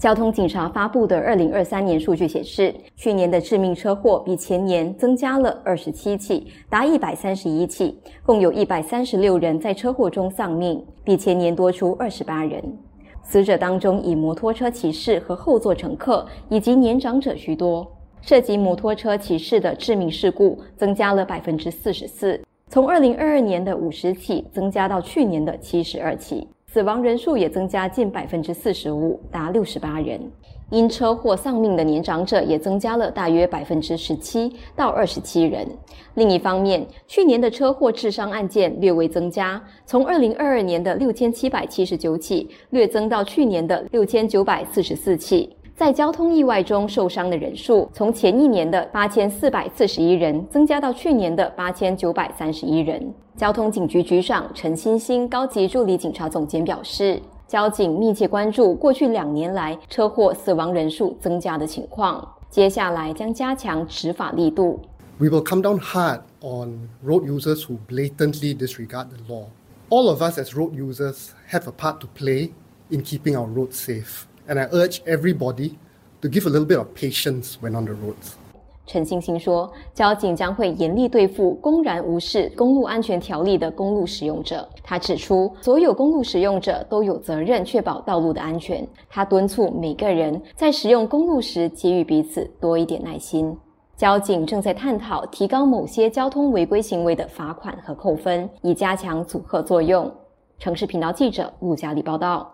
交通警察发布的二零二三年数据显示，去年的致命车祸比前年增加了二十七起，达一百三十一起，共有一百三十六人在车祸中丧命，比前年多出二十八人。死者当中，以摩托车骑士和后座乘客以及年长者居多。涉及摩托车骑士的致命事故增加了百分之四十四，从二零二二年的五十起增加到去年的七十二起，死亡人数也增加近百分之四十五，达六十八人。因车祸丧命的年长者也增加了大约百分之十七到二十七人。另一方面，去年的车祸致伤案件略微增加，从二零二二年的六千七百七十九起略增到去年的六千九百四十四起。在交通意外中受伤的人数，从前一年的八千四百四十一人增加到去年的八千九百三十一人。交通警局局长陈欣欣高级助理警察总监表示，交警密切关注过去两年来车祸死亡人数增加的情况，接下来将加强执法力度。We will come down hard on road users who blatantly disregard the law. All of us as road users have a part to play in keeping our roads safe. And I urge everybody to give a little bit of patience when on the roads. 陈星星说，交警将会严厉对付公然无视公路安全条例的公路使用者。他指出，所有公路使用者都有责任确保道路的安全。他敦促每个人在使用公路时给予彼此多一点耐心。交警正在探讨提高某些交通违规行为的罚款和扣分，以加强阻吓作用。城市频道记者陆嘉丽报道。